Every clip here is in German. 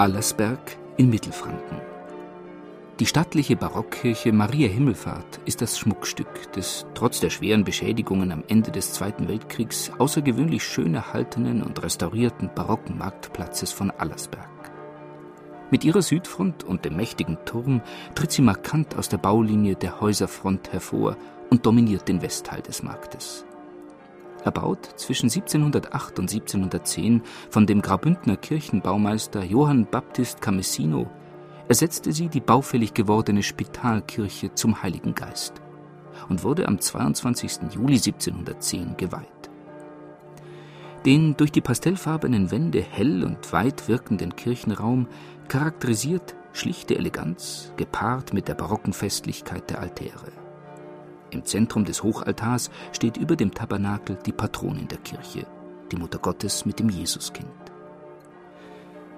Allersberg in Mittelfranken. Die stattliche Barockkirche Maria Himmelfahrt ist das Schmuckstück des trotz der schweren Beschädigungen am Ende des Zweiten Weltkriegs außergewöhnlich schön erhaltenen und restaurierten barocken Marktplatzes von Allersberg. Mit ihrer Südfront und dem mächtigen Turm tritt sie markant aus der Baulinie der Häuserfront hervor und dominiert den Westteil des Marktes erbaut zwischen 1708 und 1710 von dem Graubündner Kirchenbaumeister Johann Baptist Camessino, ersetzte sie die baufällig gewordene Spitalkirche zum Heiligen Geist und wurde am 22. Juli 1710 geweiht. Den durch die pastellfarbenen Wände hell und weit wirkenden Kirchenraum charakterisiert schlichte Eleganz, gepaart mit der barocken Festlichkeit der Altäre. Im Zentrum des Hochaltars steht über dem Tabernakel die Patronin der Kirche, die Mutter Gottes mit dem Jesuskind.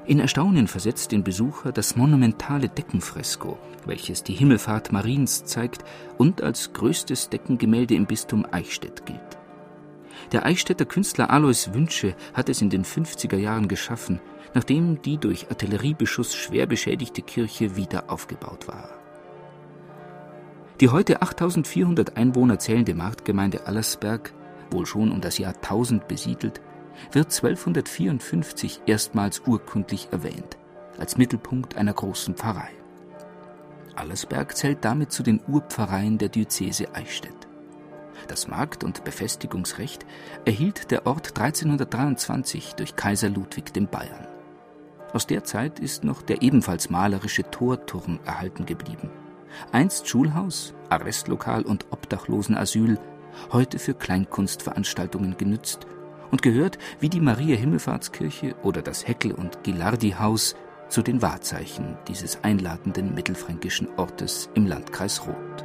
In Erstaunen versetzt den Besucher das monumentale Deckenfresko, welches die Himmelfahrt Mariens zeigt und als größtes Deckengemälde im Bistum Eichstätt gilt. Der Eichstätter Künstler Alois Wünsche hat es in den 50er Jahren geschaffen, nachdem die durch Artilleriebeschuss schwer beschädigte Kirche wieder aufgebaut war. Die heute 8400 Einwohner zählende Marktgemeinde Allersberg, wohl schon um das Jahr 1000 besiedelt, wird 1254 erstmals urkundlich erwähnt, als Mittelpunkt einer großen Pfarrei. Allersberg zählt damit zu den Urpfarreien der Diözese Eichstätt. Das Markt- und Befestigungsrecht erhielt der Ort 1323 durch Kaiser Ludwig dem Bayern. Aus der Zeit ist noch der ebenfalls malerische Torturm erhalten geblieben Einst Schulhaus, Arrestlokal und Obdachlosenasyl, heute für Kleinkunstveranstaltungen genützt und gehört, wie die Maria-Himmelfahrtskirche oder das Heckel- und Gilardi-Haus, zu den Wahrzeichen dieses einladenden mittelfränkischen Ortes im Landkreis Roth.